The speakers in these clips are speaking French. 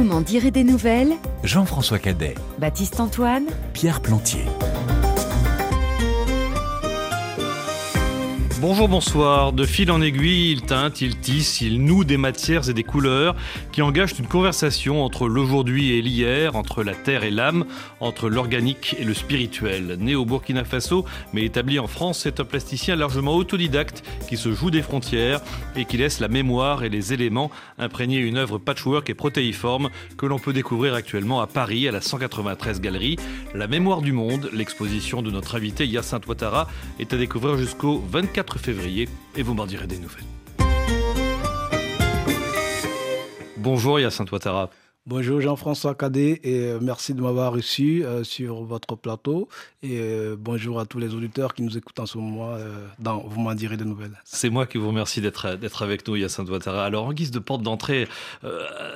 Vous m'en direz des nouvelles Jean-François Cadet, Baptiste Antoine Pierre Plantier. Bonjour, bonsoir. De fil en aiguille, il teinte, il tisse, il noue des matières et des couleurs qui engagent une conversation entre l'aujourd'hui et l'hier, entre la terre et l'âme, entre l'organique et le spirituel. Né au Burkina Faso, mais établi en France, c'est un plasticien largement autodidacte qui se joue des frontières et qui laisse la mémoire et les éléments imprégner une œuvre patchwork et protéiforme que l'on peut découvrir actuellement à Paris, à la 193 Galerie. La mémoire du monde, l'exposition de notre invité Yacinthe Ouattara, est à découvrir jusqu'au 24 février et vous m'en direz des nouvelles. Bonjour Yacinthe Ouattara. Bonjour Jean-François Cadet et euh, merci de m'avoir reçu euh, sur votre plateau et euh, bonjour à tous les auditeurs qui nous écoutent en ce moment dans Vous m'en direz des nouvelles. C'est moi qui vous remercie d'être avec nous Yacinthe Ouattara. Alors en guise de porte d'entrée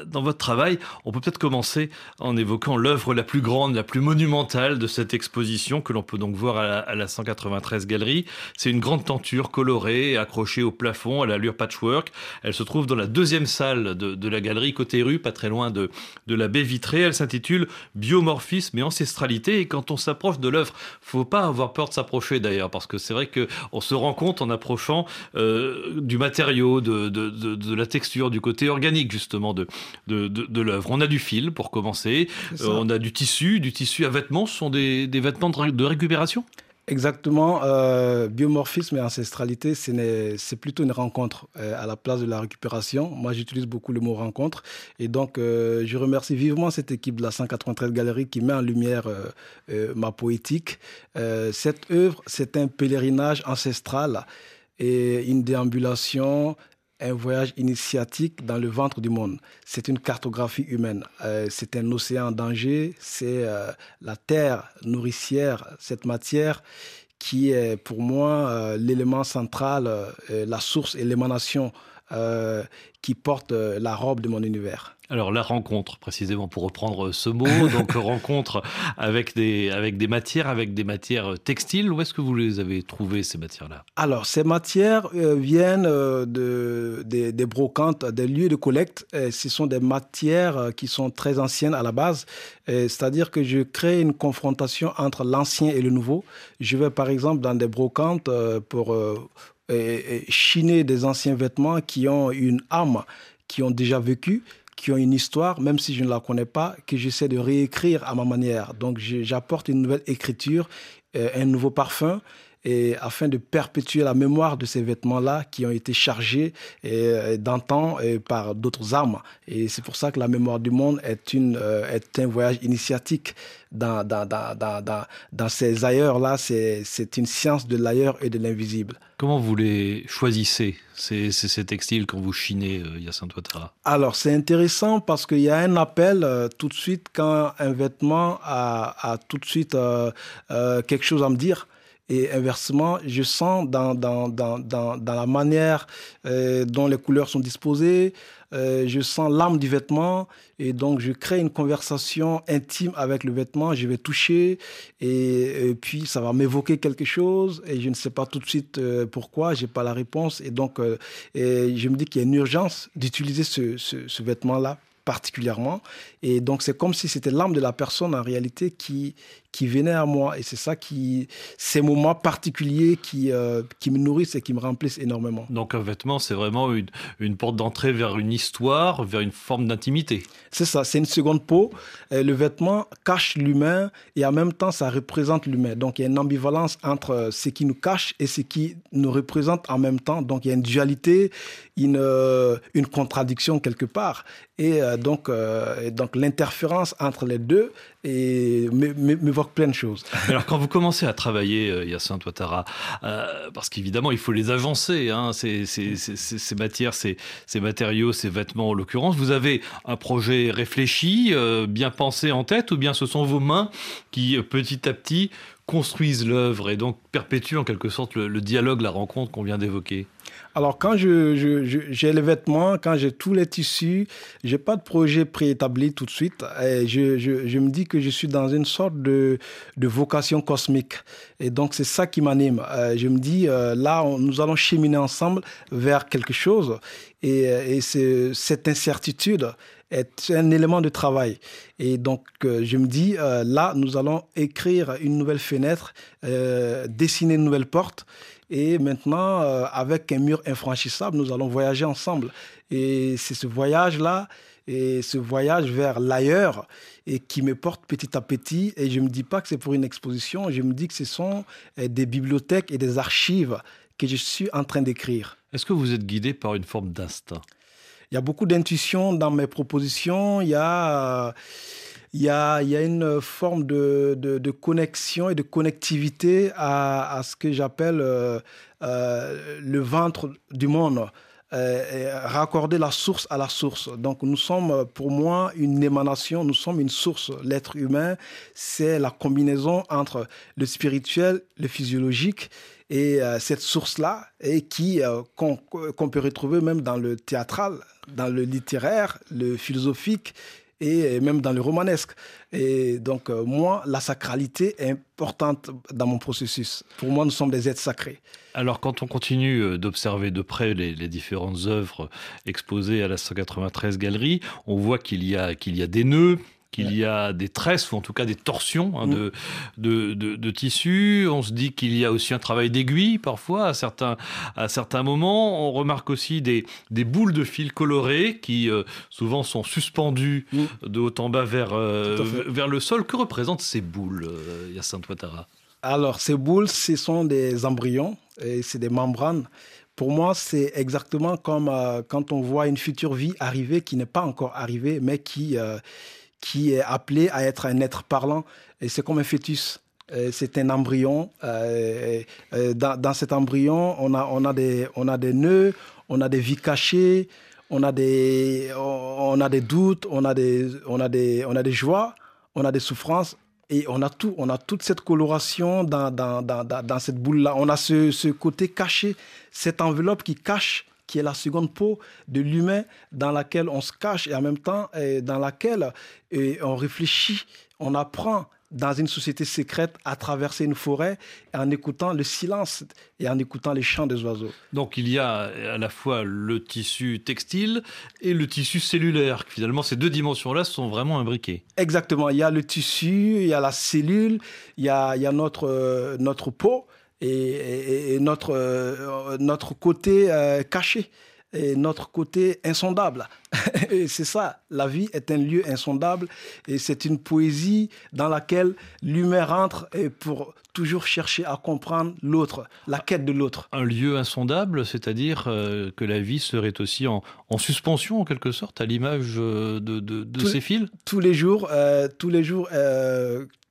dans votre travail, on peut peut-être commencer en évoquant l'œuvre la plus grande, la plus monumentale de cette exposition que l'on peut donc voir à la, 193 Galerie. C'est une grande tenture colorée accrochée au plafond à l'allure patchwork. Elle se trouve dans la deuxième salle de, de la galerie côté rue, pas très loin de de la baie vitrée. Elle s'intitule Biomorphisme et ancestralité. Et quand on s'approche de l'œuvre, faut pas avoir peur de s'approcher d'ailleurs, parce que c'est vrai qu'on se rend compte en approchant euh, du matériau, de, la texture, du côté organique justement de, de, l'œuvre. On a du fil pour commencer, euh, on a du tissu, du tissu à vêtements. Ce sont des, des vêtements de récupération? Exactement. Euh, biomorphisme et ancestralité, c'est plutôt une rencontre euh, à la place de la récupération. Moi, j'utilise beaucoup le mot rencontre. Et donc, euh, je remercie vivement cette équipe de la 193 Galerie qui met en lumière ma poétique. cette œuvre, c'est un pèlerinage ancestral et une déambulation un voyage initiatique dans le ventre du monde. C'est une cartographie humaine. Euh, c'est un océan en danger. C'est euh, la terre nourricière, cette matière qui est pour moi euh, l'élément central, la source et l'émanation qui porte la robe de mon univers. Alors la rencontre, précisément pour reprendre ce mot, donc rencontre avec des, avec des matières, avec des matières textiles. Où est-ce que vous les avez trouvées ces matières-là? Alors ces matières euh, viennent euh, de, des, brocantes, des lieux de collecte. ce sont des matières euh, qui sont très anciennes à la base. C'est-à-dire que je crée une confrontation entre l'ancien et le nouveau. Je vais par exemple dans des brocantes pour chiner des anciens vêtements qui ont une âme, qui ont déjà vécu qui ont une histoire, même si je ne la connais pas, que j'essaie de réécrire à ma manière. Donc j'apporte une nouvelle écriture, euh, un nouveau parfum, et afin de perpétuer la mémoire de ces vêtements-là qui ont été chargés euh, d'antan par d'autres armes. Et c'est pour ça que la mémoire du monde est, une, euh, est un voyage initiatique dans, dans, dans, dans, dans ces ailleurs-là. C'est une science de l'ailleurs et de l'invisible. Comment vous les choisissez, ces, ces, textiles, quand vous chinez, euh, Yacinthe Ouattara? Alors, c'est intéressant parce qu'il y a un appel tout de suite quand un vêtement a, a tout de suite quelque chose à me dire. Et inversement, je sens dans, dans, dans, dans, dans la manière euh, dont les couleurs sont disposées, euh, je sens l'âme du vêtement et donc je crée une conversation intime avec le vêtement. Je vais toucher et, puis ça va m'évoquer quelque chose et je ne sais pas tout de suite euh, pourquoi, j'ai pas la réponse et donc je me dis qu'il y a une urgence d'utiliser ce, ce vêtement-là particulièrement. Et donc, c'est comme si c'était l'âme de la personne en réalité qui, qui venait à moi. Et c'est ça qui, ces moments particuliers qui, euh, qui me nourrissent et qui me remplissent énormément. Donc, un vêtement, c'est vraiment une, une porte d'entrée vers une histoire, vers une forme d'intimité. C'est ça, c'est une seconde peau. le vêtement cache l'humain et en même temps, ça représente l'humain. Donc, il y a une ambivalence entre euh, ce qui nous cache et ce qui nous représente en même temps. Donc, il y a une dualité, une, euh, une contradiction quelque part. Et donc, donc l'interférence entre les deux m'évoque plein de choses. Alors quand vous commencez à travailler, euh, Yacinthe Ouattara, euh, parce qu'évidemment il faut les avancer, hein, ces, matières, ces, matériaux, ces vêtements en l'occurrence, vous avez un projet réfléchi, euh, bien pensé en tête, ou bien ce sont vos mains qui petit à petit construisent l'œuvre et donc perpétuent en quelque sorte le, dialogue, la rencontre qu'on vient d'évoquer? Alors, quand j'ai je, les vêtements, quand j'ai tous les tissus, j'ai pas de projet préétabli tout de suite. Je, je, me dis que je suis dans une sorte de, de vocation cosmique. Et donc, c'est ça qui m'anime. Euh, je me dis, euh, là, nous allons cheminer ensemble vers quelque chose. Et, euh, et cette incertitude est un élément de travail. Et donc, je me dis, là, nous allons écrire une nouvelle fenêtre, dessiner une nouvelle porte. Et maintenant, euh, avec un mur infranchissable, nous allons voyager ensemble. Et c'est ce voyage-là, et ce voyage vers l'ailleurs, et qui me porte petit à petit. Et je ne me dis pas que c'est pour une exposition, je me dis que ce sont euh, des bibliothèques et des archives que je suis en train d'écrire. Est-ce que vous êtes guidé par une forme d'instinct? Il y a beaucoup d'intuition dans mes propositions. Il y a... Il y a, une forme de, connexion et de connectivité à, à ce que j'appelle euh, euh, le ventre du monde. Euh, raccorder la source à la source. Donc nous sommes pour moi une émanation, nous sommes une source. L'être humain, c'est la combinaison entre le spirituel, le physiologique et cette source-là, et qui qu'on peut retrouver même dans le théâtral, dans le littéraire, le philosophique et même dans le romanesque. Et donc, euh, moi, la sacralité est importante dans mon processus. Pour moi, nous sommes des êtres sacrés. Alors, quand on continue euh, d'observer de près les, différentes œuvres exposées à la 193 Galerie, on voit qu'il y, a, qu'il y a des nœuds, qu'il y a des tresses, ou en tout cas des torsions hein, mm. de, de, tissu. On se dit qu'il y a aussi un travail d'aiguille parfois à certains, à certains moments. On remarque aussi des, des boules de fil colorées qui euh, souvent sont suspendues mm. de haut en bas vers, euh, vers le sol. Que représentent ces boules, euh, Yacinthe Ouattara? Alors, ces boules, ce sont des embryons et c'est des membranes. Pour moi, c'est exactement comme quand on voit une future vie arriver qui n'est pas encore arrivée, mais qui, qui est appelé à être un être parlant. Et c'est comme un fœtus. C'est un embryon. Euh, dans, dans, cet embryon, on a, on, a des, on a des nœuds, on a des vies cachées, on a des, on a des doutes, on a des, on a des, on a des joies, on a des souffrances. Et on a tout, on a toute cette coloration dans, dans, dans, dans cette boule-là. On a ce, ce côté caché, cette enveloppe qui cache qui est la seconde peau de l'humain dans laquelle on se cache et en même temps dans laquelle on réfléchit, on apprend dans une société secrète à traverser une forêt en écoutant le silence et en écoutant les chants des oiseaux. Donc il y a à la fois le tissu textile et le tissu cellulaire. Finalement, ces deux dimensions-là sont vraiment imbriquées. Exactement. Il y a le tissu, il y a la cellule, il y a, il y a notre, euh, notre peau et, notre, euh, notre côté euh, caché et notre côté insondable. et c'est ça, la vie est un lieu insondable et c'est une poésie dans laquelle l'humain rentre et pour toujours chercher à comprendre l'autre, la quête de l'autre. Un lieu insondable, c'est-à-dire euh, que la vie serait aussi en, en, suspension en quelque sorte, à l'image de, de, de ces fils? Tous les jours, tous les jours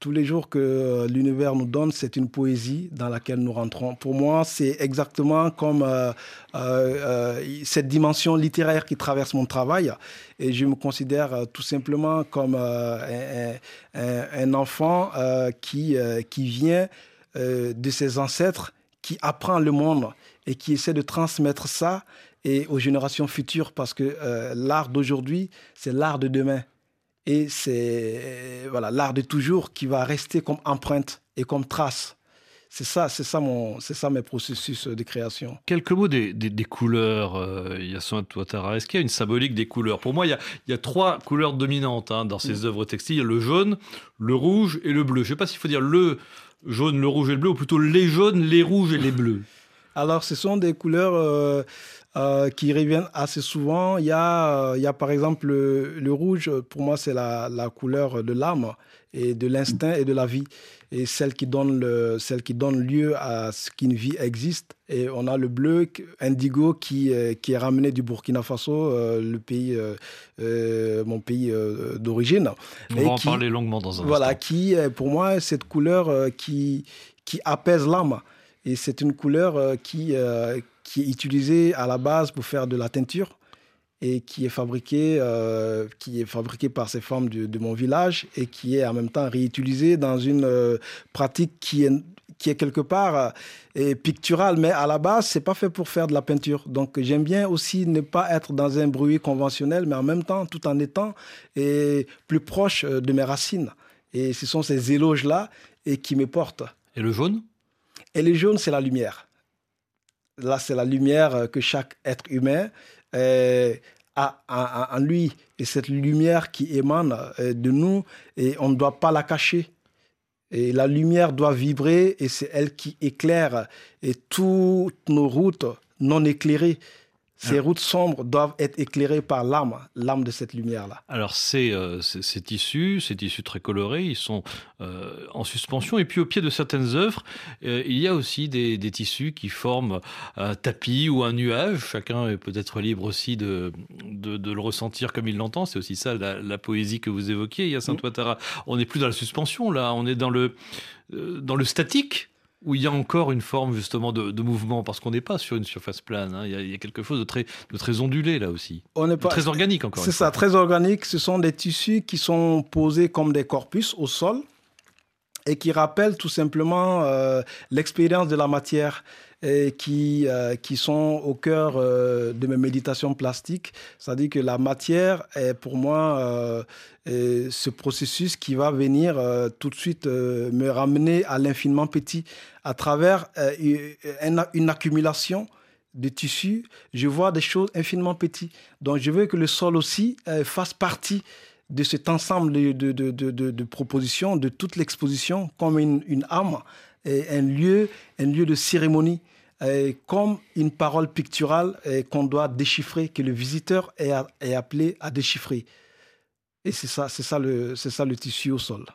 tous les jours que euh, l'univers nous donne, c'est une poésie dans laquelle nous rentrons. Pour moi, c'est exactement comme euh, euh, cette dimension littéraire qui traverse mon travail. Et je me considère tout simplement comme un, un, enfant qui, qui vient de ses ancêtres, qui apprend le monde et qui essaie de transmettre ça et aux générations futures parce que l'art d'aujourd'hui, c'est l'art de demain. Et c'est voilà l'art de toujours qui va rester comme empreinte et comme trace. C'est ça, c'est ça mon, c'est ça mes processus de création. Quelques mots des, des, couleurs, euh, Touattara. Est-ce qu'il y a une symbolique des couleurs? Pour moi, il y, a, il y a, trois couleurs dominantes hein, dans ces mm. œuvres textiles le jaune, le rouge et le bleu. Je ne sais pas s'il faut dire le jaune, le rouge et le bleu, ou plutôt les jaunes, les rouges et les bleus. Alors, ce sont des couleurs euh, euh, qui reviennent assez souvent. Il y a, euh, il y a par exemple le, rouge, pour moi, c'est la, la, couleur de l'âme et de l'instinct et de la vie. Et celle qui, donne le, celle qui donne lieu à ce qu'une vie existe. Et on a le bleu, indigo, qui, euh, qui est ramené du Burkina Faso, le pays, mon pays d'origine. On va en parler longuement dans un voilà, qui, pour moi, cette couleur qui, qui apaise l'âme. Et c'est une couleur qui, qui est utilisé à la base pour faire de la teinture et qui est fabriqué, euh, qui est fabriqué par ces femmes de, mon village et qui est en même temps réutilisé dans une euh, pratique qui est, qui est quelque part euh, pictural, mais à la base, c'est pas fait pour faire de la peinture. Donc j'aime bien aussi ne pas être dans un bruit conventionnel, mais en même temps, tout en étant et plus proche de mes racines. Et ce sont ces éloges-là et qui me portent. Et le jaune? Et le jaune, c'est la lumière. Là, c'est la lumière que chaque être humain euh, a en lui. Et cette lumière qui émane euh, de nous, et on ne doit pas la cacher. Et la lumière doit vibrer et c'est elle qui éclaire. Et toutes nos routes non éclairées ces routes sombres doivent être éclairées par l'âme, l'âme de cette lumière-là. Alors ces, euh, ces, tissus, ces tissus très colorés, ils sont euh, en suspension. Et puis au pied de certaines œuvres, euh, il y a aussi des, tissus qui forment un tapis ou un nuage. Chacun est peut-être libre aussi de, de, le ressentir comme il l'entend. C'est aussi ça la, poésie que vous évoquiez, Yacine mmh. Ouattara. On n'est plus dans la suspension là, on est dans le, dans le statique où il y a encore une forme justement de, mouvement, parce qu'on n'est pas sur une surface plane. Hein. Il, y a, quelque chose de très, de très ondulé là aussi. On n'est pas très organique encore. C'est ça, très organique. Ce sont des tissus qui sont posés comme des corpus au sol et qui rappellent tout simplement euh, l'expérience de la matière qui, euh, qui sont au cœur euh, de mes méditations plastiques. C'est-à-dire que la matière est pour moi ce processus qui va venir tout de suite me ramener à l'infiniment petit à travers une, une accumulation de tissus, je vois des choses infiniment petites. Donc je veux que le sol aussi fasse partie de cet ensemble de, de, de, propositions, de toute l'exposition, comme une, une âme, et un lieu, un lieu de cérémonie comme une parole picturale qu'on doit déchiffrer, que le visiteur est, est appelé à déchiffrer. Et c'est ça, ça, le, c'est ça le tissu au sol.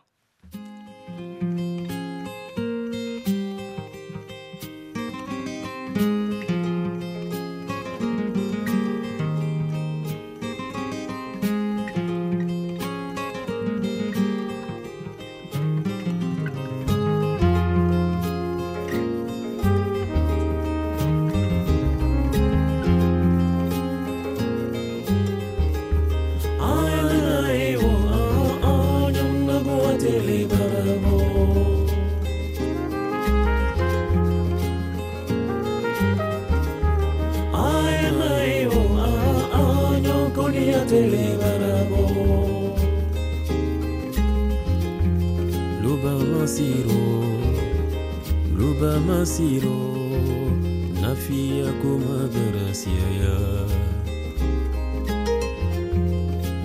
masiro luba masiro nafia kuma garasia ya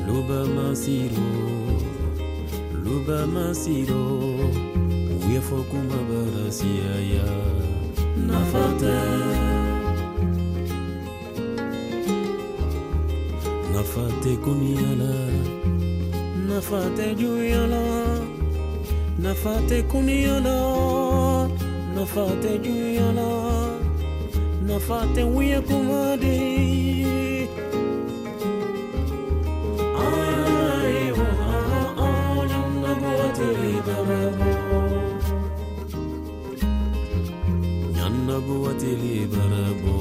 luba masiro luba masiro uye kuma garasia ya nafate nafate kuniala nafate juyala Nafate kuniona, nafate juyana, nafate wiya kumadi. Ai, waha, onyo nabuate libarabu. Nyannabuate libarabu.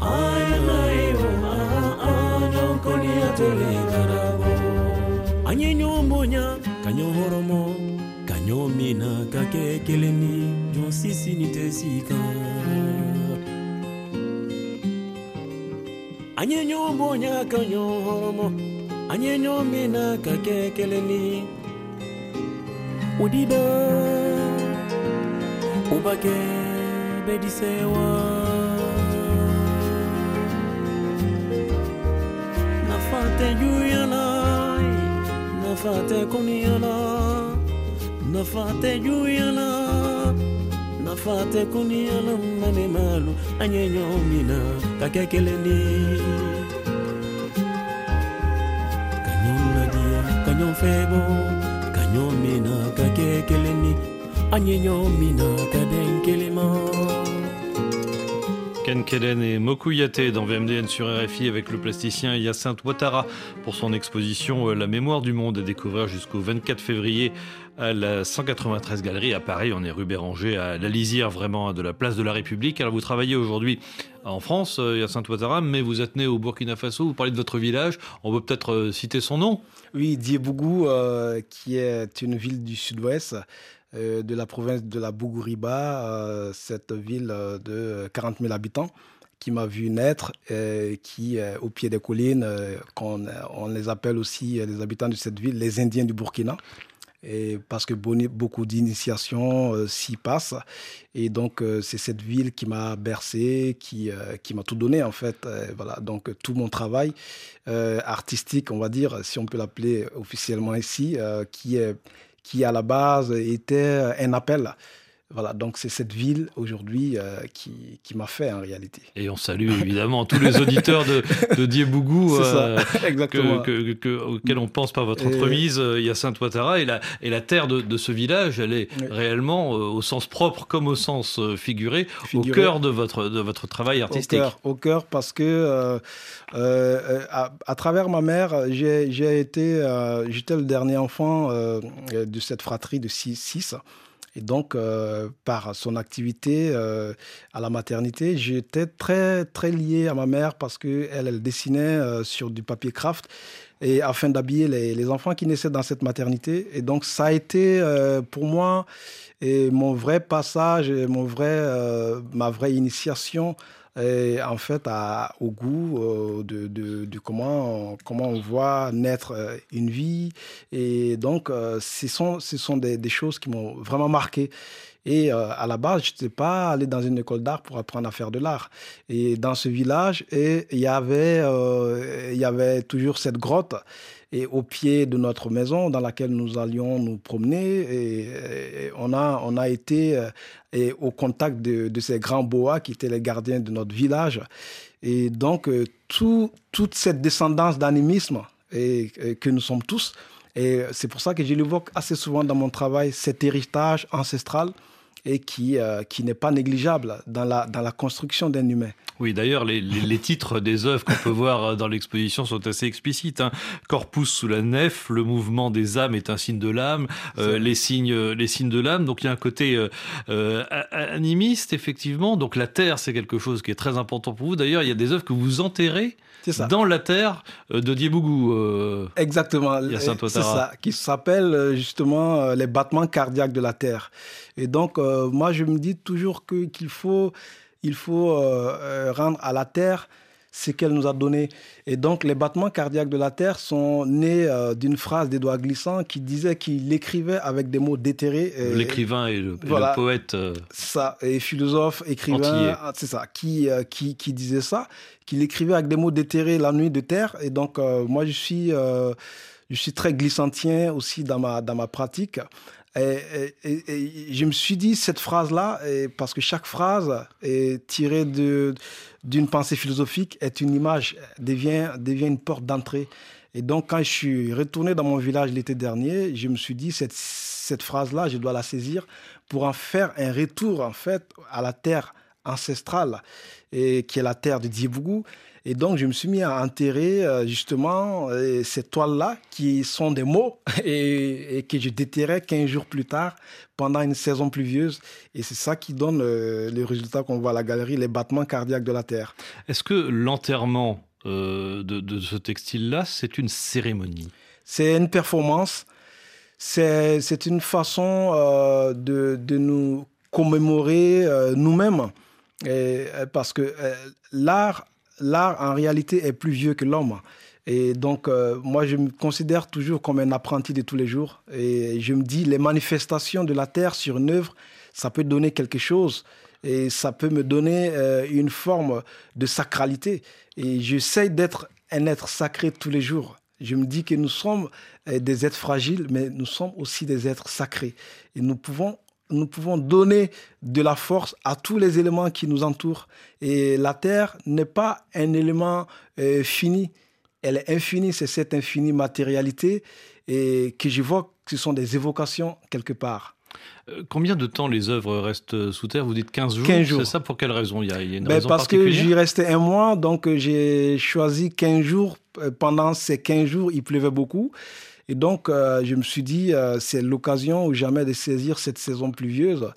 Ai, ai, waha, onyo koniate libarabu. Anyi nyombonya, kanyohoromo ɲɔ mina ka kɛ kelen ni ɲɔ sisini tɛ si kan an ye ɲɔgɔn boɲa ka ɲɔgɔn hɔrɔmɔ an ye ɲɔgɔn mina ba kɛ bɛ disɛ wa nafa tɛ juyana nafa nafate juu ya la nafate kuniala mane malu anyenyomina mina kanyonnadia kanyonfebo kanyomina kakekeleni anyenyomina kadenkelema Ken Kellen et Mokuyate dans VMDN sur RFI avec le plasticien Yacinthe Ouattara pour son exposition euh, La mémoire du monde à découvrir jusqu'au 24 février à la 193 Galerie à Paris. On est rue Béranger à la lisière vraiment de la place de la République. Alors vous travaillez aujourd'hui en France, euh, Yacinthe Ouattara, mais vous êtes né au Burkina Faso. Vous parlez de votre village. On peut peut-être euh, citer son nom? Oui, Diebougou, qui est une ville du sud-ouest. De la province de la Bougouriba, cette ville de 40 000 habitants qui m'a vu naître, qui, au pied des collines, qu'on, on les appelle aussi, les habitants de cette ville, les Indiens du Burkina et parce que beaucoup d'initiations euh, s'y passent. Et donc, euh, c'est cette ville qui m'a bercé, qui, euh, qui m'a tout donné, en fait. voilà, donc, tout mon travail artistique, on va dire, si on peut l'appeler officiellement ici, qui, est, qui à la base était un appel voilà, donc c'est cette ville aujourd'hui euh, qui, qui m'a fait en réalité. Et on salue évidemment tous les auditeurs de, de Diebougou euh, que, auxquels on pense par votre entremise, euh, Yacinthe Ouattara. Et la, et la terre de, de ce village, elle est réellement, au sens propre comme au sens figuré, au cœur de votre, de votre travail artistique. Au cœur, parce que à, à, travers ma mère, j'ai été, j'étais le dernier enfant de cette fratrie de 6. Et donc, euh, par son activité euh, à la maternité, j'étais très, très lié à ma mère parce qu'elle, elle dessinait euh, sur du papier craft et afin d'habiller les, enfants qui naissaient dans cette maternité. Et donc, ça a été pour moi et mon vrai passage, mon vrai, ma vraie initiation et en fait au goût euh, de, comment, on, comment on voit naître euh, une vie. Et donc, euh, ce sont, ce sont des, choses qui m'ont vraiment marqué. Et à la base, je n'étais pas allé dans une école d'art pour apprendre à faire de l'art. Et dans ce village, et il y avait, y avait toujours cette grotte et au pied de notre maison dans laquelle nous allions nous promener. Et, on, a, on a été et au contact de, ces grands boas qui étaient les gardiens de notre village. Et donc, euh, tout, toute cette descendance d'animisme et, que nous sommes tous, et c'est pour ça que je l'évoque assez souvent dans mon travail, cet héritage ancestral et qui, euh, qui n'est pas négligeable dans la, dans la construction d'un humain. Oui, d'ailleurs, les, les, titres des œuvres qu'on peut voir dans l'exposition sont assez explicites. Hein. Corpus sous la nef, le mouvement des âmes est un signe de l'âme, euh, les signes, les signes de l'âme. Donc il y a un côté euh, euh animiste, effectivement. Donc la terre, c'est quelque chose qui est très important pour vous. D'ailleurs, il y a des œuvres que vous enterrez dans la terre euh, de Diebougou. Euh, Exactement. C'est ça, qui s'appelle justement les battements cardiaques de la terre. Et donc, moi, je me dis toujours qu'il faut il faut euh, euh, rendre à la Terre ce qu'elle nous a donné. Et donc, les battements cardiaques de la Terre sont nés euh, d'une phrase d'Édouard Glissant qui disait qu'il écrivait avec des mots déterrés. L'écrivain et, le, poète. Ça, et philosophe, écrivain, ah, c'est ça, qui, qui, qui, disait ça, qu'il écrivait avec des mots déterrés la nuit de terre. Et donc, moi, je suis, je suis très glissantien aussi dans ma, dans ma pratique. Et, je me suis dit cette phrase-là, parce que chaque phrase tirée d'une pensée philosophique, est une image, devient, devient une porte d'entrée. Et donc, quand je suis retourné dans mon village l'été dernier, je me suis dit, cette, cette phrase-là, je dois la saisir pour en faire un retour, en fait, à la terre ancestrale, et, qui est la terre de Diebougou. Et donc, je me suis mis à enterrer euh, justement euh, ces toiles-là, qui sont des mots, et, que je déterrais 15 jours plus tard, pendant une saison pluvieuse. Et c'est ça qui donne euh, le résultat qu'on voit à la galerie, les battements cardiaques de la Terre. Est-ce que l'enterrement de, ce textile-là, c'est une cérémonie? C'est une performance. C'est une façon de, de, nous commémorer nous-mêmes. parce que l'art l'art en réalité est plus vieux que l'homme. Et donc, euh, moi, je me considère toujours comme un apprenti de tous les jours. Et je me dis, les manifestations de la terre sur une œuvre, ça peut donner quelque chose. Et ça peut me donner euh, une forme de sacralité. Et j'essaie d'être un être sacré tous les jours. Je me dis que nous sommes euh, des êtres fragiles, mais nous sommes aussi des êtres sacrés. Et nous pouvons nous pouvons donner de la force à tous les éléments qui nous entourent. Et la Terre n'est pas un élément euh, fini, elle est infinie, c'est cette infinie matérialité et que j'évoque, ce sont des évocations quelque part. Euh, combien de temps les œuvres restent sous terre? Vous dites 15 jours. 15 jours. C'est ça pour quelle raison? Il y a, une ben raison Parce que j'y restais un mois, donc j'ai choisi 15 jours. Euh, pendant ces 15 jours, il pleuvait beaucoup. Et donc, euh, je me suis dit, euh, c'est l'occasion ou jamais de saisir cette saison pluvieuse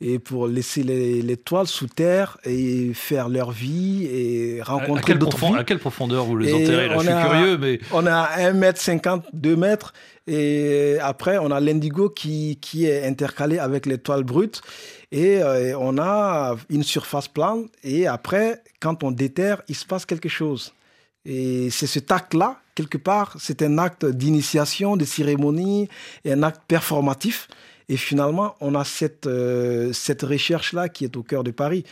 et pour laisser les, les toiles sous terre et faire leur vie et rencontrer d'autres profond, vies. À quelle profondeur vous les Et enterrez là, on Je suis a- curieux, mais On a 1 mètre 50, 2 mètres. Et après, on a l'indigo qui, qui est intercalé avec les toiles brutes. Et euh, on a une surface plane. Et après, quand on déterre, il se passe quelque chose. Et c'est cet acte-là, quelque part, c'est un acte d'initiation, de cérémonie, et un acte performatif. Et finalement, on a cette, euh, cette recherche-là qui est au cœur de Paris.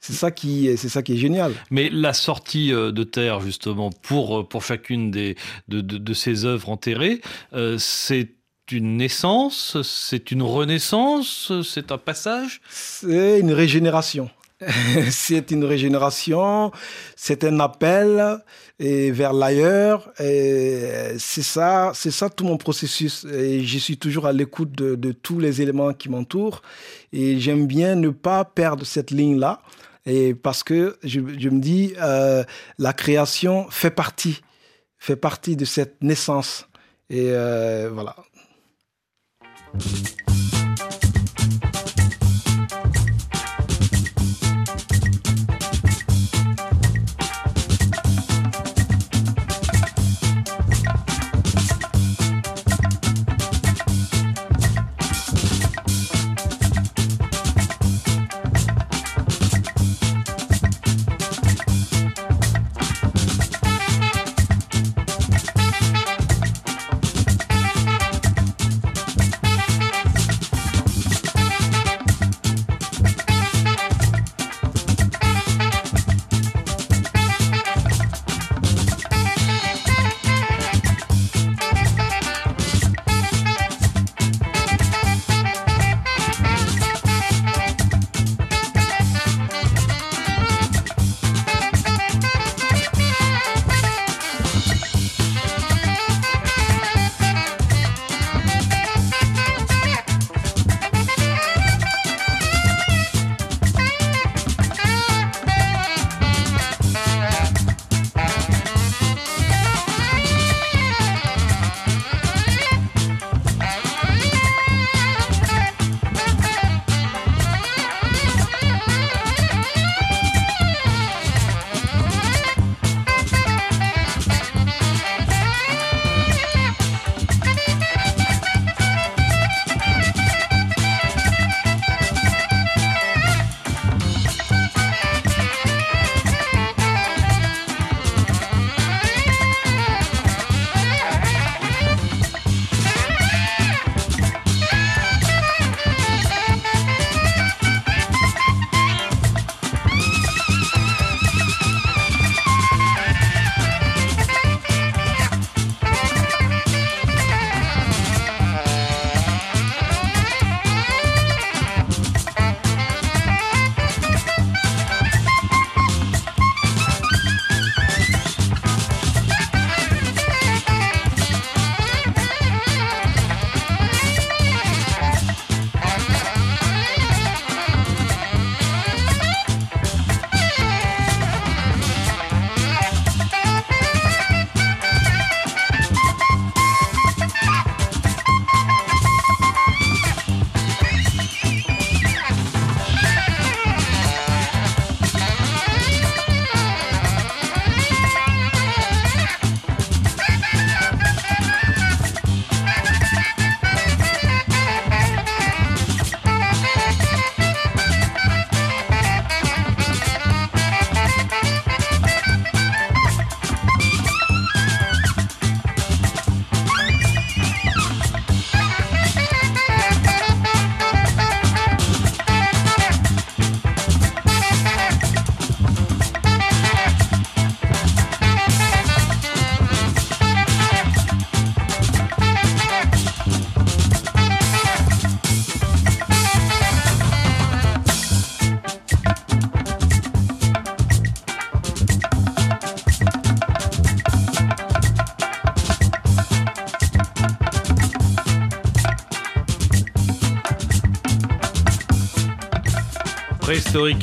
C'est ça qui, c'est ça qui est génial. Mais la sortie euh, de terre, justement, pour, euh, pour chacune des, de, de, de ces œuvres enterrées, euh, c'est une naissance, c'est une renaissance, c'est un passage? C'est une régénération. c'est une régénération, c'est un appel et vers l'ailleurs. C'est ça, c'est ça tout mon processus. Et je suis toujours à l'écoute de, tous les éléments qui m'entourent. Et j'aime bien ne pas perdre cette ligne-là. Et parce que je, je me dis, euh, la création fait partie, fait partie de cette naissance. Et euh, voilà.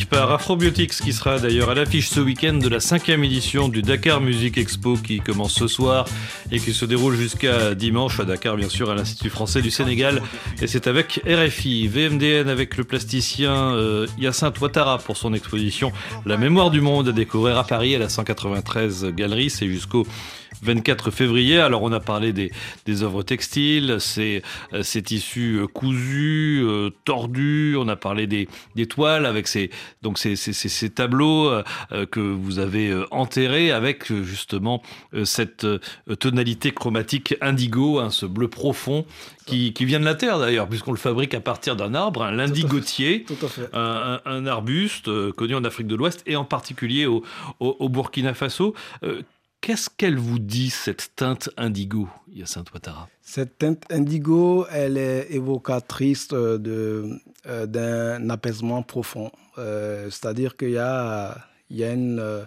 Par Afrobiotics qui sera d'ailleurs à l'affiche ce week-end de la cinquième édition du Dakar Music Expo qui commence ce soir et qui se déroule jusqu'à dimanche à Dakar bien sûr à l'Institut français du Sénégal. Et c'est avec RFI, VMDN avec le plasticien euh, Hyacinthe Ouattara pour son exposition La mémoire du monde à découvrir à Paris à la 193 Galerie, c'est jusqu'au 24 février. Alors on a parlé des, des œuvres textiles, ces, euh, ces tissus euh, cousus, euh, tordus. On a parlé des, des toiles avec ces donc ces, ces, ces tableaux que vous avez enterrés avec justement cette tonalité chromatique indigo, hein, ce bleu profond qui, qui, vient de la terre d'ailleurs, puisqu'on le fabrique à partir d'un arbre, un l'indigotier, un, un, arbuste connu en Afrique de l'Ouest et en particulier au, au, au Burkina Faso. Qu'est-ce qu'elle vous dit, cette teinte indigo, Yacinthe Ouattara? Cette teinte indigo, elle est évocatrice de, euh, d'un apaisement profond. Euh, c'est-à-dire qu'il y a, y, a euh,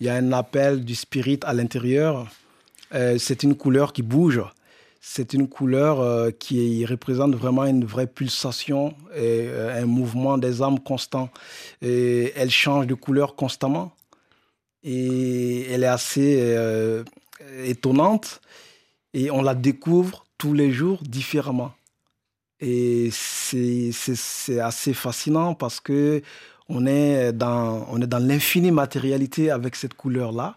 un appel du spirit à l'intérieur. Euh, c'est une couleur qui bouge. C'est une couleur euh, qui représente vraiment une vraie pulsation et un mouvement des âmes constant. Et elle change de couleur constamment et elle est assez euh, étonnante et on la découvre tous les jours différemment. Et c'est assez fascinant parce que on est dans, on dans l'infinie matérialité avec cette couleur-là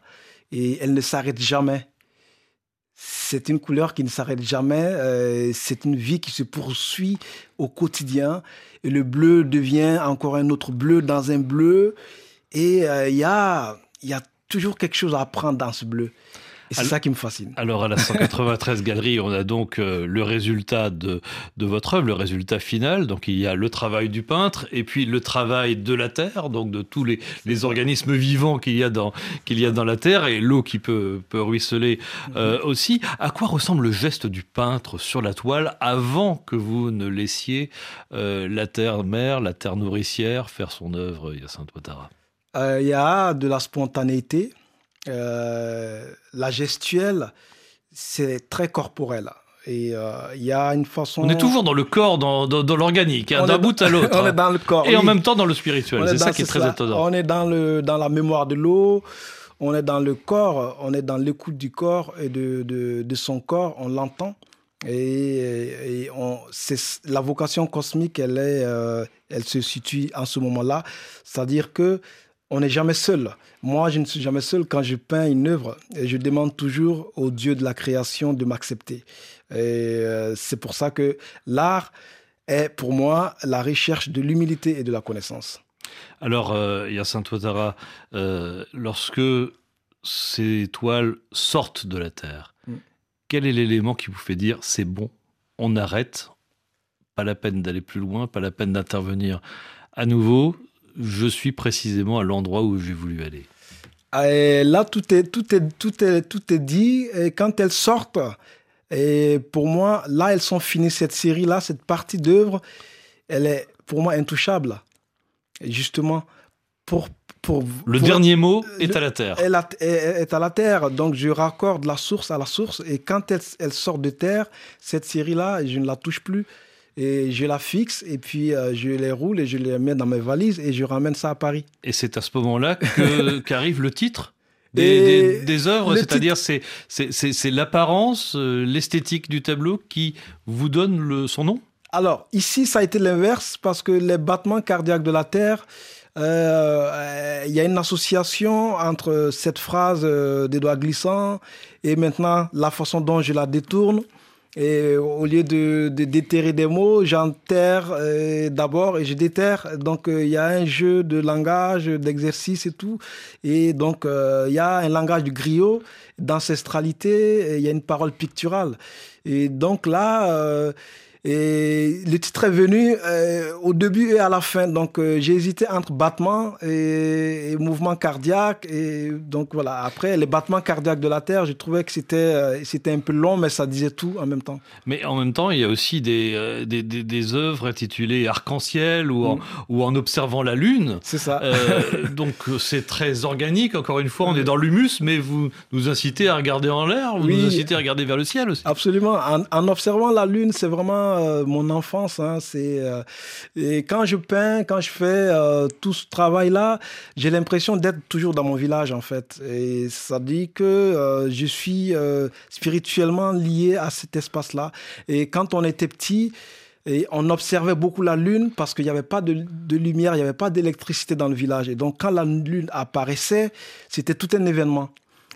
et elle ne s'arrête jamais. C'est une couleur qui ne s'arrête jamais. Euh, c'est une vie qui se poursuit au quotidien. Et le bleu devient encore un autre bleu dans un bleu. Et euh, il y a il y a toujours quelque chose à apprendre dans ce bleu. Et c'est ça qui me fascine. Alors à la 193 Galerie, on a donc euh, le résultat de, de votre œuvre, le résultat final. Donc il y a le travail du peintre et puis le travail de la terre, donc de tous les, les organismes vivants qu'il y a dans qu'il y a dans la terre et l'eau qui peut, peut ruisseler euh, mm -hmm. aussi. À quoi ressemble le geste du peintre sur la toile avant que vous ne laissiez euh, la terre mère, la terre nourricière faire son œuvre, Yacinthe Ouattara? Il euh, y a de la spontanéité. Euh, la gestuelle, c'est très corporel. Et il euh, y a une façon. On est toujours dans le corps, dans, dans, dans l'organique, hein, d'un bout à l'autre. on est dans le corps. Et oui. en même temps dans le spirituel. C'est ça qui est très ça. étonnant. On est dans, le, dans la mémoire de l'eau, on est dans le corps, on est dans l'écoute du corps et de, de, de son corps, on l'entend. Et, et on, la vocation cosmique, elle, est, euh, elle se situe en ce moment-là. C'est-à-dire que on n'est jamais seul. Moi, je ne suis jamais seul quand je peins une œuvre et je demande toujours au Dieu de la création de m'accepter. Et euh, c'est pour ça que l'art est pour moi la recherche de l'humilité et de la connaissance. Alors, euh, Ouattara, euh, lorsque ces toiles sortent de la terre, mm. quel est l'élément qui vous fait dire c'est bon, on arrête, pas la peine d'aller plus loin, pas la peine d'intervenir à nouveau, je suis précisément à l'endroit où j'ai voulu aller. Et là, tout est, tout, est, tout, est, tout est dit. Et quand elles sortent, et pour moi, là, elles sont finies. Cette série-là, cette partie d'œuvre, elle est pour moi intouchable. Et justement, pour. pour le pour, dernier mot est à la terre. Elle est à la terre. Donc, je raccorde la source à la source. Et quand elle, elle sort de terre, cette série-là, je ne la touche plus et je la fixe et puis euh, je les roule et je les mets dans mes valises et je ramène ça à Paris. Et c'est à ce moment-là qu'arrive le titre des, des, des, œuvres, c'est-à-dire c'est c'est l'apparence, euh, l'esthétique du tableau qui vous donne le, son nom? Alors ici ça a été l'inverse parce que les battements cardiaques de la Terre, il euh, y a une association entre cette phrase euh, des doigts glissants et maintenant la façon dont je la détourne. Et au lieu de, de déterrer des mots, j'enterre euh, d'abord et je déterre. Donc il euh, y a un jeu de langage, d'exercice et tout. Et donc il euh, y a un langage du griot, d'ancestralité, il y a une parole picturale. Et donc là, et le titre est venu euh, au début et à la fin. Donc, euh, j'ai hésité entre battement et, et, mouvement cardiaque. Et donc, voilà. Après, les battements cardiaques de la Terre, j'ai trouvé que c'était euh, c'était un peu long, mais ça disait tout en même temps. Mais en même temps, il y a aussi des, des, des, des œuvres intitulées Arc-en-ciel ou, en, mm. ou en observant la Lune. C'est ça. donc, c'est très organique. Encore une fois, on est dans l'humus, mais vous nous incitez à regarder en l'air, vous oui, nous incitez à regarder vers le ciel aussi. Absolument. En, en observant la Lune, c'est vraiment euh, mon enfance. Hein, c'est euh, et quand je peins, quand je fais euh, tout ce travail-là, j'ai l'impression d'être toujours dans mon village en fait. Et ça dit que je suis spirituellement lié à cet espace-là. Et quand on était petit. Et on observait beaucoup la lune parce qu'il n'y avait pas de, de lumière, il n'y avait pas d'électricité dans le village. Et donc, quand la lune apparaissait, c'était tout un événement.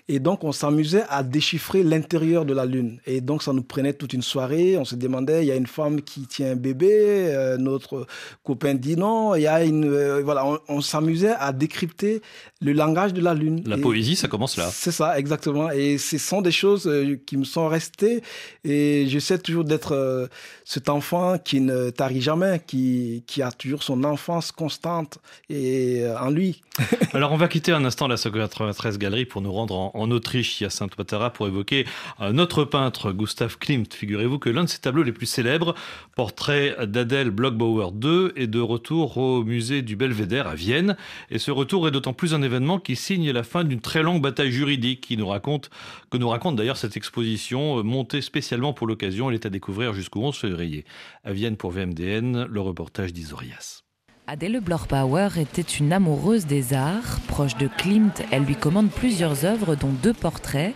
Et donc, on s'amusait à déchiffrer l'intérieur de la Lune. Et donc, ça nous prenait toute une soirée. On se demandait, il y a une femme qui tient un bébé, euh, notre copain dit non. Il y a une, euh, voilà, on, s'amusait à décrypter le langage de la Lune. La poésie, ça commence là. C'est ça, exactement. Et ce sont des choses euh, qui me sont restées. Et j'essaie toujours d'être cet enfant qui ne tarit jamais, qui, qui a toujours son enfance constante et, en lui. Alors, on va quitter un instant la 93 Galerie pour nous rendre en, en Autriche, à Saint-Ouattara, pour évoquer un autre peintre, Gustav Klimt. Figurez-vous que l'un de ses tableaux les plus célèbres, portrait d'Adèle Blockbauer II, est de retour au musée du Belvédère à Vienne. Et ce retour est d'autant plus un événement qui signe la fin d'une très longue bataille juridique qui nous raconte, que nous raconte d'ailleurs cette exposition euh, montée spécialement pour l'occasion. Elle est à découvrir jusqu'au 11 février. À Vienne pour VMDN, le reportage d'Isorias. Adèle Bloch-Bauer était une amoureuse des arts. Proche de Klimt, elle lui commande plusieurs œuvres, dont deux portraits.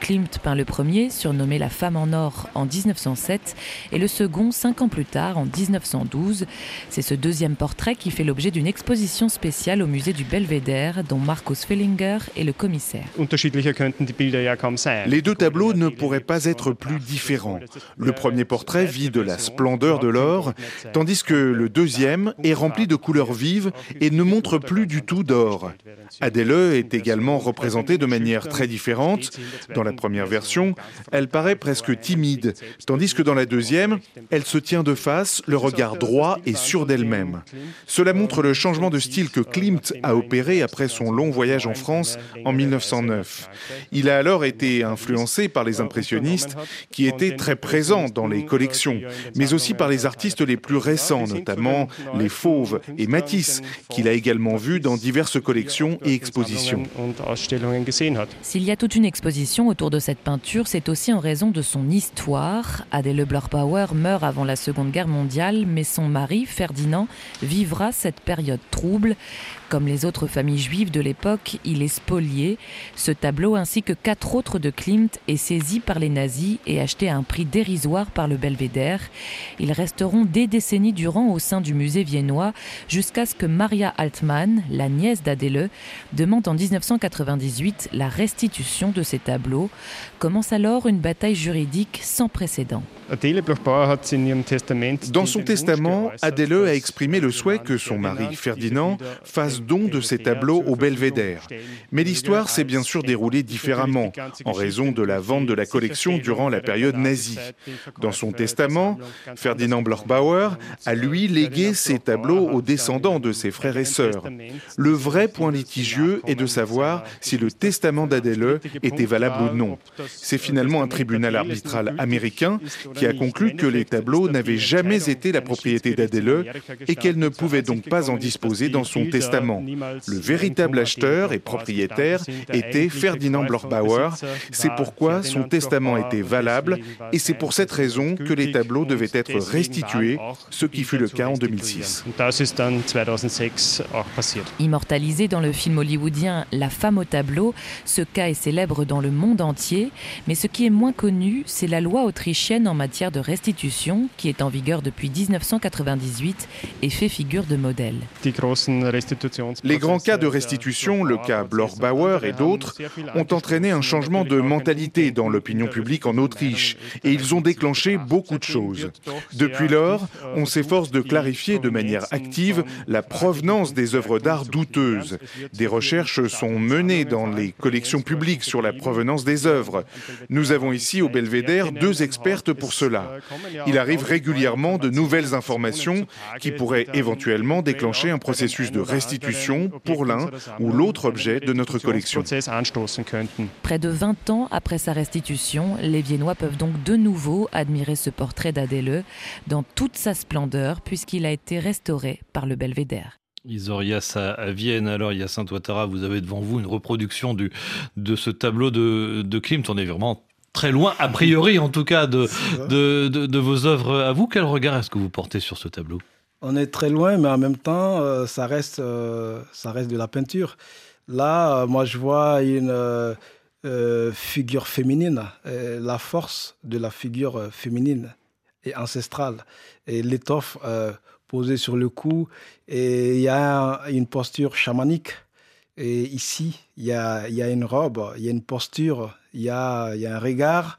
Klimt peint le premier, surnommé La femme en or, en 1907, et le second, cinq ans plus tard, en 1912. C'est ce deuxième portrait qui fait l'objet d'une exposition spéciale au musée du Belvédère, dont Markus Fellinger est le commissaire. Les deux tableaux ne pourraient pas être plus différents. Le premier portrait vit de la splendeur de l'or, tandis que le deuxième est rempli de couleurs vives et ne montre plus du tout d'or. Adèle est également représentée de manière très différente. Dans la première version, elle paraît presque timide, tandis que dans la deuxième, elle se tient de face, le regard droit et sûr d'elle-même. Cela montre le changement de style que Klimt a opéré après son long voyage en France en 1909. Il a alors été influencé par les impressionnistes qui étaient très présents dans les collections, mais aussi par les artistes les plus récents, notamment les Fauves et Matisse, qu'il a également vu dans diverses collections et expositions. S'il y a toute une exposition autour de cette peinture, c'est aussi en raison de son histoire. Adèle Bloch-Bauer meurt avant la Seconde Guerre mondiale, mais son mari, Ferdinand, vivra cette période trouble. Comme les autres familles juives de l'époque, il est spolié. Ce tableau ainsi que quatre autres de Klimt est saisi par les nazis et acheté à un prix dérisoire par le Belvédère. Ils resteront des décennies durant au sein du musée viennois jusqu'à ce que Maria Altmann, la nièce d'Adele, demande en 1998 la restitution de ces tableaux. Commence alors une bataille juridique sans précédent. Dans son testament, Adele a exprimé le souhait que son mari Ferdinand fasse don de ses tableaux au Belvédère. Mais l'histoire s'est bien sûr déroulée différemment, en raison de la vente de la collection durant la période nazie. Dans son testament, Ferdinand Bloch-Bauer a lui légué ses tableaux aux descendants de ses frères et sœurs. Le vrai point litigieux est de savoir si le testament d'Adele était valable ou non. C'est finalement un tribunal arbitral américain qui a conclu que les tableaux n'avaient jamais été la propriété d'Adele et qu'elle ne pouvait donc pas en disposer dans son testament. Le véritable acheteur et propriétaire était Ferdinand Bloch-Bauer. C'est pourquoi son testament était valable et c'est pour cette raison que les tableaux devaient être restitués, ce qui fut le cas en 2006. Immortalisé dans le film hollywoodien La femme au tableau, ce cas est célèbre dans le monde entier, mais ce qui est moins connu, c'est la loi autrichienne en matière de restitution qui est en vigueur depuis 1998 et fait figure de modèle. Les grands cas de restitution, le cas Bloch-Bauer et d'autres, ont entraîné un changement de mentalité dans l'opinion publique en Autriche et ils ont déclenché beaucoup de choses. Depuis lors, on s'efforce de clarifier de manière active la provenance des œuvres d'art douteuses. Des recherches sont menées dans les collections publiques sur la provenance des œuvres. Nous avons ici au Belvédère deux expertes pour cela. Il arrive régulièrement de nouvelles informations qui pourraient éventuellement déclencher un processus de restitution pour l'un ou l'autre objet de notre collection. Près de 20 ans après sa restitution, les Viennois peuvent donc de nouveau admirer ce portrait d'Adèle dans toute sa splendeur puisqu'il a été restauré par le Belvédère. Isorias à, Vienne, alors il y a Saint-Ouattara, vous avez devant vous une reproduction du, de ce tableau de, de Klimt. On est vraiment très loin, a priori en tout cas, de, de, de, vos œuvres à vous. Quel regard est-ce que vous portez sur ce tableau? On est très loin, mais en même temps, ça, reste, ça reste de la peinture. Là, moi, je vois une figure féminine, la force de la figure féminine et ancestrale. Et l'étoffe posée sur le cou, et il y a une posture chamanique. Et ici, il y a, y a, une robe, il y a une posture, il y a, y a, un regard,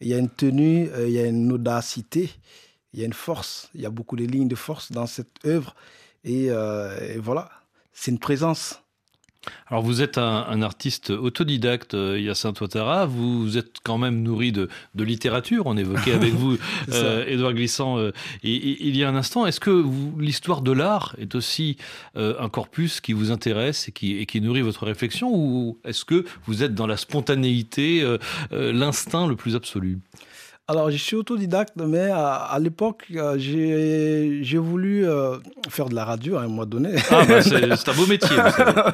il y a une tenue, il y a une audacité, il y a une force. Il y a beaucoup de lignes de force dans cette œuvre. Et, et voilà, c'est une présence. Alors vous êtes un, artiste autodidacte, euh, Yacine Ouattara, vous êtes quand même nourri de, littérature, on évoquait avec vous Edouard euh, Glissant euh, il y a un instant. Est-ce que l'histoire de l'art est aussi un corpus qui vous intéresse et qui, et qui nourrit votre réflexion ou est-ce que vous êtes dans la spontanéité, l'instinct le plus absolu? Alors, je suis autodidacte, mais à, l'époque, euh, j'ai voulu euh, faire de la radio à un moment donné. Ah, bah, c'est un beau métier.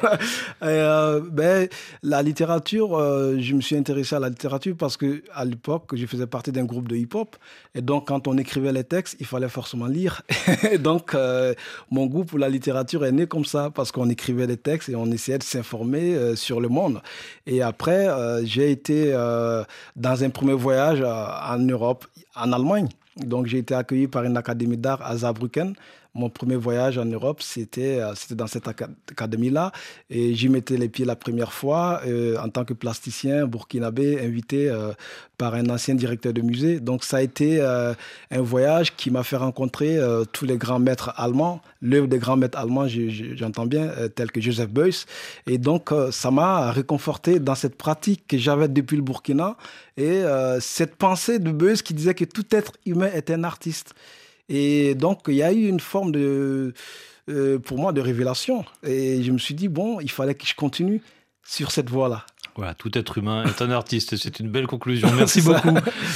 euh, ben, la littérature, euh, je me suis intéressé à la littérature parce que à l'époque, je faisais partie d'un groupe de hip-hop. Et donc, quand on écrivait les textes, il fallait forcément lire. et donc, mon goût pour la littérature est né comme ça, parce qu'on écrivait des textes et on essayait de s'informer sur le monde. Et après, j'ai été dans un premier voyage en Europe, en Allemagne. Donc j'ai été accueilli par une académie d'art à Saarbrücken mon premier voyage en Europe, c'était euh, dans cette académie-là. Et j'y mettais les pieds la première fois euh, en tant que plasticien burkinabé, invité euh, par un ancien directeur de musée. Donc ça a été un voyage qui m'a fait rencontrer tous les grands maîtres allemands, l'œuvre des grands maîtres allemands, j'entends bien, tels que Joseph Beuys. Et donc ça m'a réconforté dans cette pratique que j'avais depuis le Burkina et cette pensée de Beuys qui disait que tout être humain est un artiste. Et donc, il y a eu une forme de, euh, pour moi, de révélation. Et je me suis dit, bon, il fallait que je continue sur cette voie-là. Voilà, tout être humain est un artiste. C'est une belle conclusion. Merci beaucoup,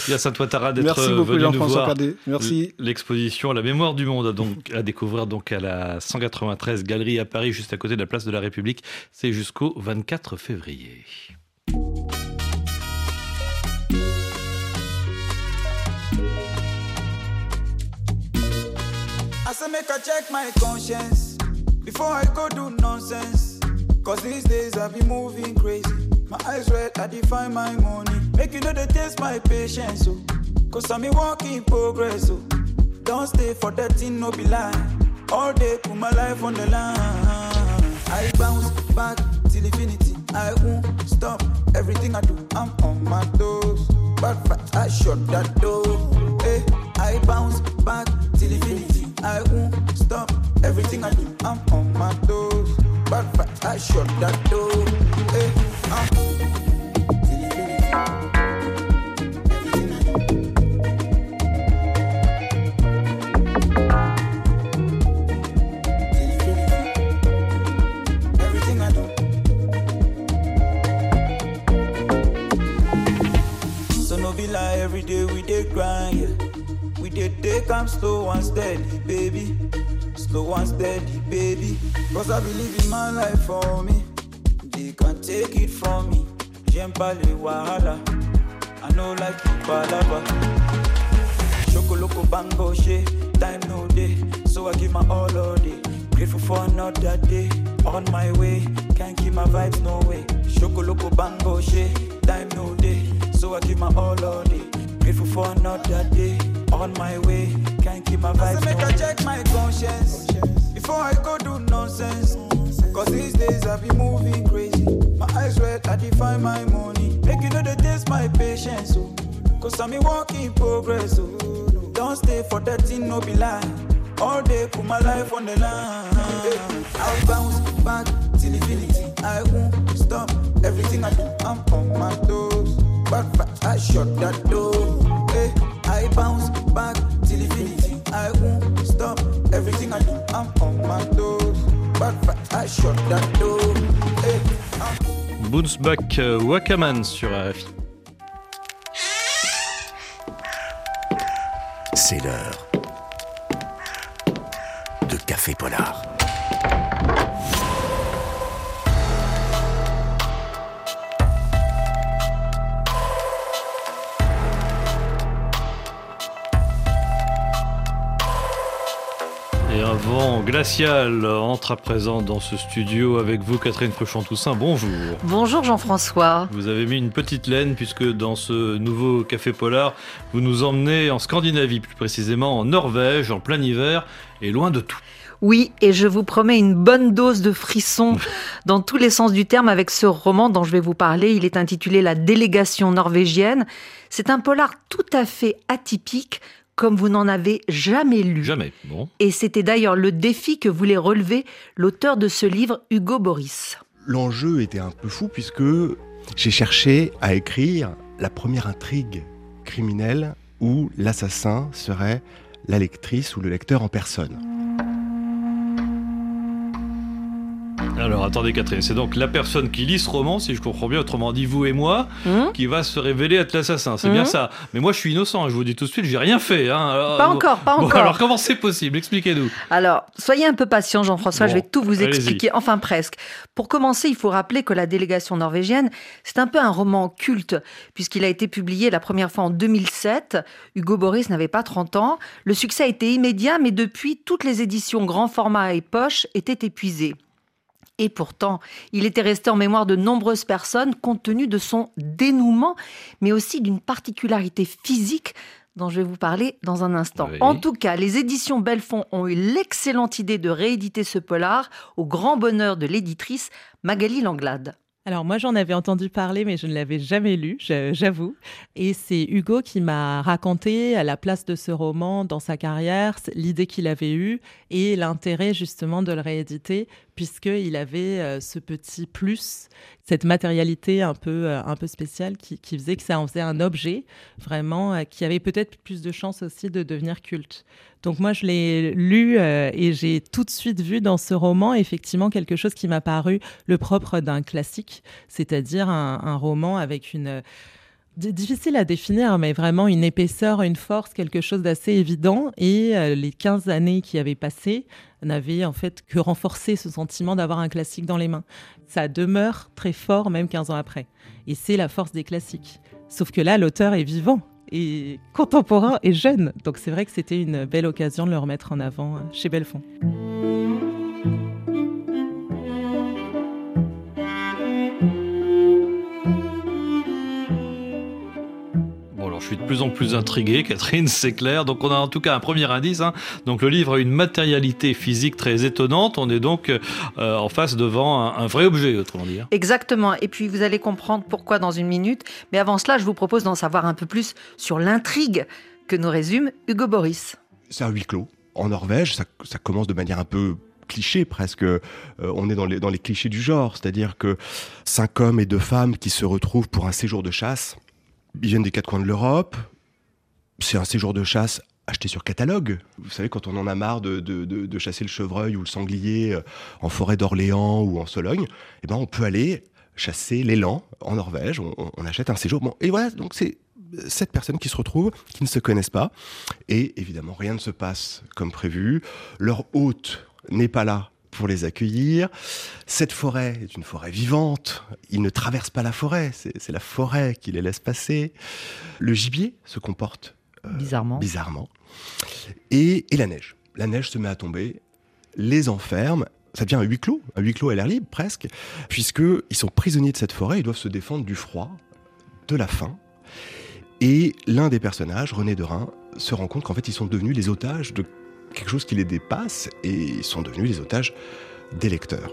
Yassine Ouattara, d'être venu nous voir. Merci. L'exposition La mémoire du monde donc, à découvrir donc à la 193 Galerie à Paris, juste à côté de la place de la République. C'est jusqu'au 24 février. Say make I check my conscience before I go do nonsense. Cause these days I be moving crazy. My eyes red, I define my money. Make you know they taste my patience, oh. Cause I'm a work in progress, oh. Don't stay for that thing, no be lie. All day, put my life on the line. I bounce back till infinity. I won't stop everything I do. I'm on my toes. But I shut that door. Hey, I bounce back till infinity. I won't stop everything I do. I'm on my toes. But I shut that door. Hey, be every day we did grind, yeah. They take I'm slow and steady, baby. Slow and steady, baby. Cause I believe in my life for me. They can't take it from me. Jempale wahala. I know like you palava. Choco loco bango she. Time no day. So I give my all all day. Grateful for another day. On my way. Can't keep my vibes no way. Choco loco bango she. Time no day. So I give my all all day. Grateful for another day on my way. Can't keep my vibes. I make I check my conscience before I go do nonsense. Cause these days I be moving crazy. My eyes red, I define my money. Make you know the taste my patience. Oh. Cause I'm a work in progress. Oh. Don't stay for that thing, no be lie. All day, put my life on the line. I'll bounce back till infinity. I won't stop everything I do. I'm on my toes. But I shut that door. I bounce back till infinity. I won't stop everything I do. I'm on my toes. But I shut that door. Hey, Bounce back uh, Wakaman sur RFI. C'est l'heure de Café Polar. Glacial entre à présent dans ce studio avec vous, Catherine Cruchon-Toussaint. Bonjour. Bonjour Jean-François. Vous avez mis une petite laine puisque dans ce nouveau café polar, vous nous emmenez en Scandinavie, plus précisément en Norvège, en plein hiver et loin de tout. Oui, et je vous promets une bonne dose de frissons dans tous les sens du terme avec ce roman dont je vais vous parler. Il est intitulé La délégation norvégienne. C'est un polar tout à fait atypique comme vous n'en avez jamais lu. Jamais, bon. Et c'était d'ailleurs le défi que voulait relever l'auteur de ce livre, Hugo Boris. L'enjeu était un peu fou puisque j'ai cherché à écrire la première intrigue criminelle où l'assassin serait la lectrice ou le lecteur en personne. Alors attendez Catherine, c'est donc la personne qui lit ce roman, si je comprends bien, autrement dit vous et moi, Hum qui va se révéler être l'assassin. C'est bien Mhm. ça. Mais moi je suis innocent, je vous dis tout de suite, j'ai rien fait. hein. Alors, Pas encore, pas bon, encore. alors comment c'est possible? Expliquez-nous. Alors, soyez un peu patient, Jean-François, Bon, je vais tout vous expliquer, enfin presque. Pour commencer, il faut rappeler que La délégation norvégienne, c'est un peu un roman culte, puisqu'il a été publié la première fois en 2007. Hugo Boris n'avait pas 30 ans. Le succès a été immédiat, mais depuis, toutes les éditions grand format et poche étaient épuisées. Et pourtant, il était resté en mémoire de nombreuses personnes compte tenu de son dénouement, mais aussi d'une particularité physique dont je vais vous parler dans un instant. Oui. En tout cas, les éditions Belfond ont eu l'excellente idée de rééditer ce polar au grand bonheur de l'éditrice Magali Langlade. Alors moi j'en avais entendu parler mais je ne l'avais jamais lu, j'avoue. Et c'est Hugo qui m'a raconté à la place de ce roman dans sa carrière l'idée qu'il avait eue et l'intérêt justement de le rééditer puisqu'il avait euh, ce petit plus, cette matérialité un peu, euh, un peu spéciale qui, qui faisait que ça en faisait un objet vraiment euh, qui avait peut-être plus de chances aussi de devenir culte. Donc moi, je l'ai lu et j'ai tout de suite vu dans ce roman effectivement quelque chose qui m'a paru le propre d'un classique, c'est-à-dire un roman avec une... difficile à définir, mais vraiment une épaisseur, une force, quelque chose d'assez évident. Et euh, les 15 années qui avaient passé n'avaient en fait que renforcé ce sentiment d'avoir un classique dans les mains. Ça demeure très fort même 15 ans après. Et c'est la force des classiques. Sauf que là, l'auteur est vivant et contemporain et jeune. Donc c'est vrai que c'était une belle occasion de le remettre en avant euh, chez Belfond. Suis de plus en plus intrigué, Catherine, c'est clair. Donc on a en tout cas un premier indice. hein. Donc le livre a une matérialité physique très étonnante. On est donc euh, en face devant un, un vrai objet, autrement dit. hein. Exactement. Et puis vous allez comprendre pourquoi dans une minute. Mais avant cela, je vous propose d'en savoir un peu plus sur l'intrigue que nous résume Hugo Boris. C'est un huis clos. En Norvège, ça, ça commence de manière un peu cliché presque. Euh, on est dans les, dans les clichés du genre, c'est-à-dire que cinq hommes et deux femmes qui se retrouvent pour un séjour de chasse. Ils viennent des quatre coins de l'Europe. C'est un séjour de chasse acheté sur catalogue. Vous savez, quand on en a marre de, de- de- chasser le chevreuil ou le sanglier euh, en forêt d'Orléans ou en Sologne, eh ben on peut aller chasser l'élan en Norvège. On achète un séjour. Bon, et voilà, donc c'est sept personnes qui se retrouvent, qui ne se connaissent pas. Et évidemment, rien ne se passe comme prévu. Leur hôte n'est pas là pour les accueillir. Cette forêt est une forêt vivante. Ils ne traversent pas la forêt, c'est la forêt qui les laisse passer. Le gibier se comporte euh, Bizarrement. bizarrement. Et, et la neige. La neige se met à tomber, les enferme. Ça devient un huis clos, un huis clos à l'air libre presque, puisqu'ils sont prisonniers de cette forêt, ils doivent se défendre du froid, de la faim. Et l'un des personnages, René de Rhin, se rend compte qu'en fait ils sont devenus les otages de quelque chose qui les dépasse et ils sont devenus les otages des lecteurs.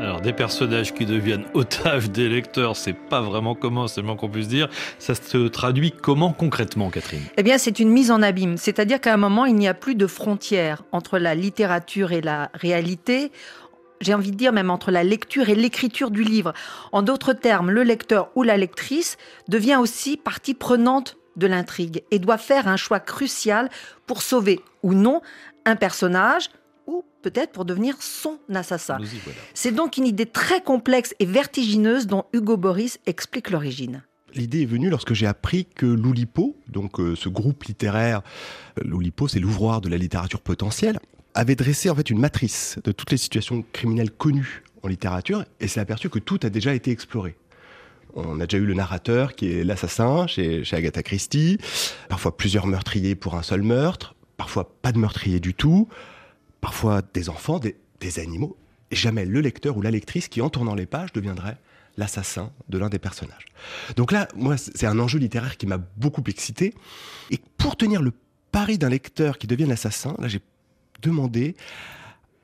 Alors des personnages qui deviennent otages des lecteurs, c'est pas vraiment comment, c'est le moins qu'on puisse dire. Ça se traduit comment concrètement, Catherine? Eh bien, c'est une mise en abîme. C'est-à-dire qu'à un moment, il n'y a plus de frontières entre la littérature et la réalité. J'ai envie de dire même entre la lecture et l'écriture du livre. En d'autres termes, le lecteur ou la lectrice devient aussi partie prenante de l'intrigue et doit faire un choix crucial pour sauver ou non un personnage ou peut-être pour devenir son assassin. Voilà. C'est donc une idée très complexe et vertigineuse dont Hugo Boris explique l'origine. L'idée est venue lorsque j'ai appris que l'Oulipo, donc euh, ce groupe littéraire, euh, l'Oulipo c'est l'ouvroir de la littérature potentielle, avait dressé en fait une matrice de toutes les situations criminelles connues en littérature et s'est aperçu que tout a déjà été exploré. On a déjà eu le narrateur qui est l'assassin chez, Agatha Christie, parfois plusieurs meurtriers pour un seul meurtre, parfois pas de meurtrier du tout, parfois des enfants, des, animaux, et jamais le lecteur ou la lectrice qui, en tournant les pages, deviendrait l'assassin de l'un des personnages. Donc là, moi, c'est un enjeu littéraire qui m'a beaucoup excité. Et pour tenir le pari d'un lecteur qui devienne l'assassin, là, j'ai demandé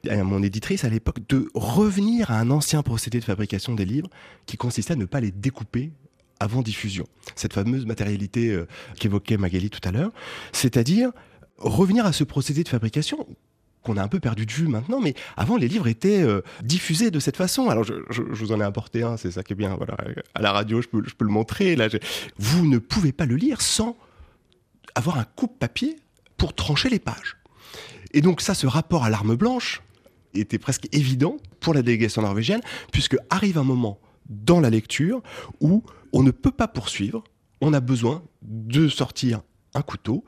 à mon éditrice à l'époque de revenir à un ancien procédé de fabrication des livres qui consistait à ne pas les découper avant diffusion. Cette fameuse matérialité euh, qu'évoquait Magali tout à l'heure, c'est-à-dire revenir à ce procédé de fabrication qu'on a un peu perdu de vue maintenant, mais avant les livres étaient euh, diffusés de cette façon. Alors je, vous en ai apporté un, c'est ça qui est bien. Voilà, à la radio, je peux, je peux le montrer. Là, vous ne pouvez pas le lire sans avoir un coupe-papier pour trancher les pages. Et donc ça, ce rapport à l'arme blanche était presque évident pour la délégation norvégienne, puisque arrive un moment dans la lecture où on ne peut pas poursuivre, on a besoin de sortir un couteau,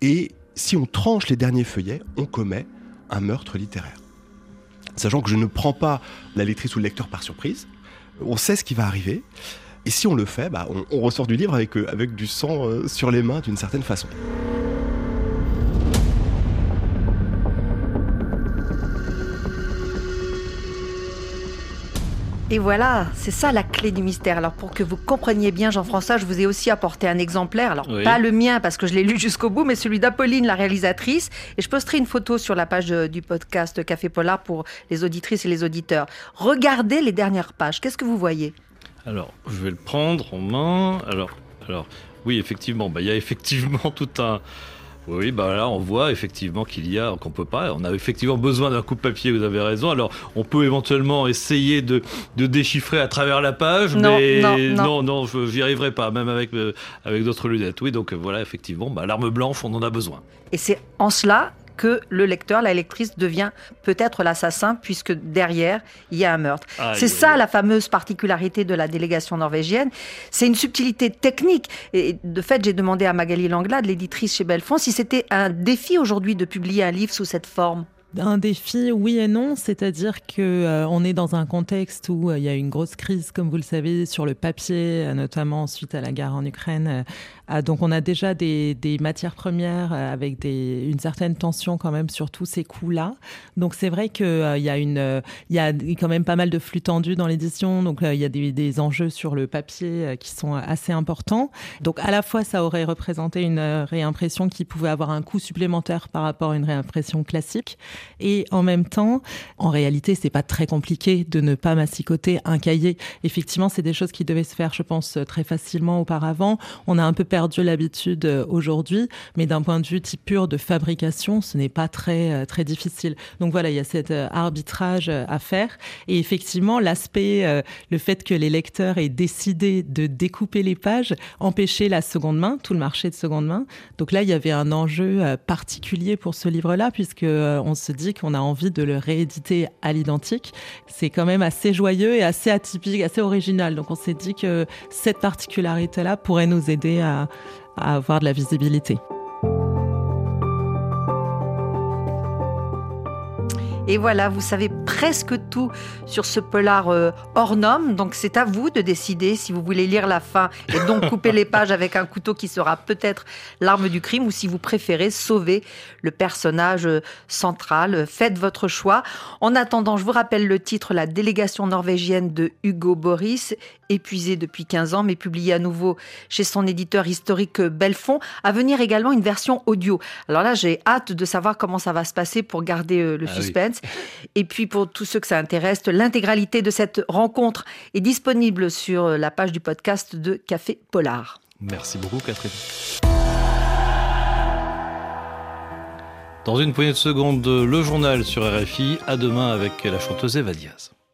et si on tranche les derniers feuillets, on commet un meurtre littéraire. Sachant que je ne prends pas la lectrice ou le lecteur par surprise, on sait ce qui va arriver, et si on le fait, bah, on, ressort du livre avec, euh, avec du sang euh, sur les mains d'une certaine façon. Et voilà, c'est ça la clé du mystère. Alors pour que vous compreniez bien, Jean-François, je vous ai aussi apporté un exemplaire. Alors pas le mien parce que je l'ai lu jusqu'au bout, mais celui d'Apolline, la réalisatrice. Et je posterai une photo sur la page du podcast Café Polar pour les auditrices et les auditeurs. Regardez les dernières pages. Qu'est-ce que vous voyez? Alors, je vais le prendre en main. Alors, alors oui, effectivement, bah, il y a effectivement tout un oui, bah là on voit effectivement qu'il y a, qu'on peut pas, on a effectivement besoin d'un coup de papier, vous avez raison. Alors on peut éventuellement essayer de, déchiffrer à travers la page, mais non, non, je n'y arriverai pas, même avec, euh, avec d'autres lunettes. Oui, donc voilà, effectivement, bah, l'arme blanche, on en a besoin. Et c'est en cela que le lecteur, la lectrice devient peut-être l'assassin puisque derrière, il y a un meurtre. c'est ça la fameuse particularité de la délégation norvégienne. C'est une subtilité technique. Et de fait, j'ai demandé à Magali Langlade, l'éditrice chez Belfond, si c'était un défi aujourd'hui de publier un livre sous cette forme. Un défi, oui et non, c'est-à-dire que euh, on est dans un contexte où euh, il y a une grosse crise, comme vous le savez, sur le papier, euh, notamment suite à la guerre en Ukraine. Donc on a déjà des, matières premières avec des, une certaine tension quand même sur tous ces coûts-là. Donc c'est vrai qu'il il y a quand même pas mal de flux tendus dans l'édition. Donc il y a des, des, enjeux sur le papier qui sont assez importants. Donc à la fois ça aurait représenté une réimpression qui pouvait avoir un coût supplémentaire par rapport à une réimpression classique. Et en même temps, en réalité, c'est pas très compliqué de ne pas massicoter un cahier. Effectivement, c'est des choses qui devaient se faire, je pense, très facilement auparavant. On a un peu perdu l'habitude euh, aujourd'hui, mais d'un point de vue type pur de fabrication, ce n'est pas très euh, très difficile. Donc voilà, il y a cet euh, arbitrage à faire. Et effectivement, l'aspect, le fait que les lecteurs aient décidé de découper les pages, empêchait la seconde main, tout le marché de seconde main. Donc là, il y avait un enjeu particulier pour ce livre-là, puisque on se dit qu'on a envie de le rééditer à l'identique. C'est quand même assez joyeux et assez atypique, assez original. Donc on s'est dit que cette particularité-là pourrait nous aider à, avoir de la visibilité. Et voilà, vous savez presque tout sur ce polar euh, hors norme. Donc c'est à vous de décider si vous voulez lire la fin et donc couper les pages avec un couteau qui sera peut-être l'arme du crime ou si vous préférez sauver le personnage euh, central. Faites votre choix. En attendant, je vous rappelle le titre La délégation norvégienne de Hugo Boris, épuisé depuis 15 ans mais publié à nouveau chez son éditeur historique Belfond. À venir également une version audio. Alors là, j'ai hâte de savoir comment ça va se passer pour garder euh, le ah suspense. Et puis pour tous ceux que ça intéresse, l'intégralité de cette rencontre est disponible sur la page du podcast de Café Polar. Merci beaucoup Catherine. Dans une poignée de secondes, le journal sur RFI. À demain avec la chanteuse Eva Diaz.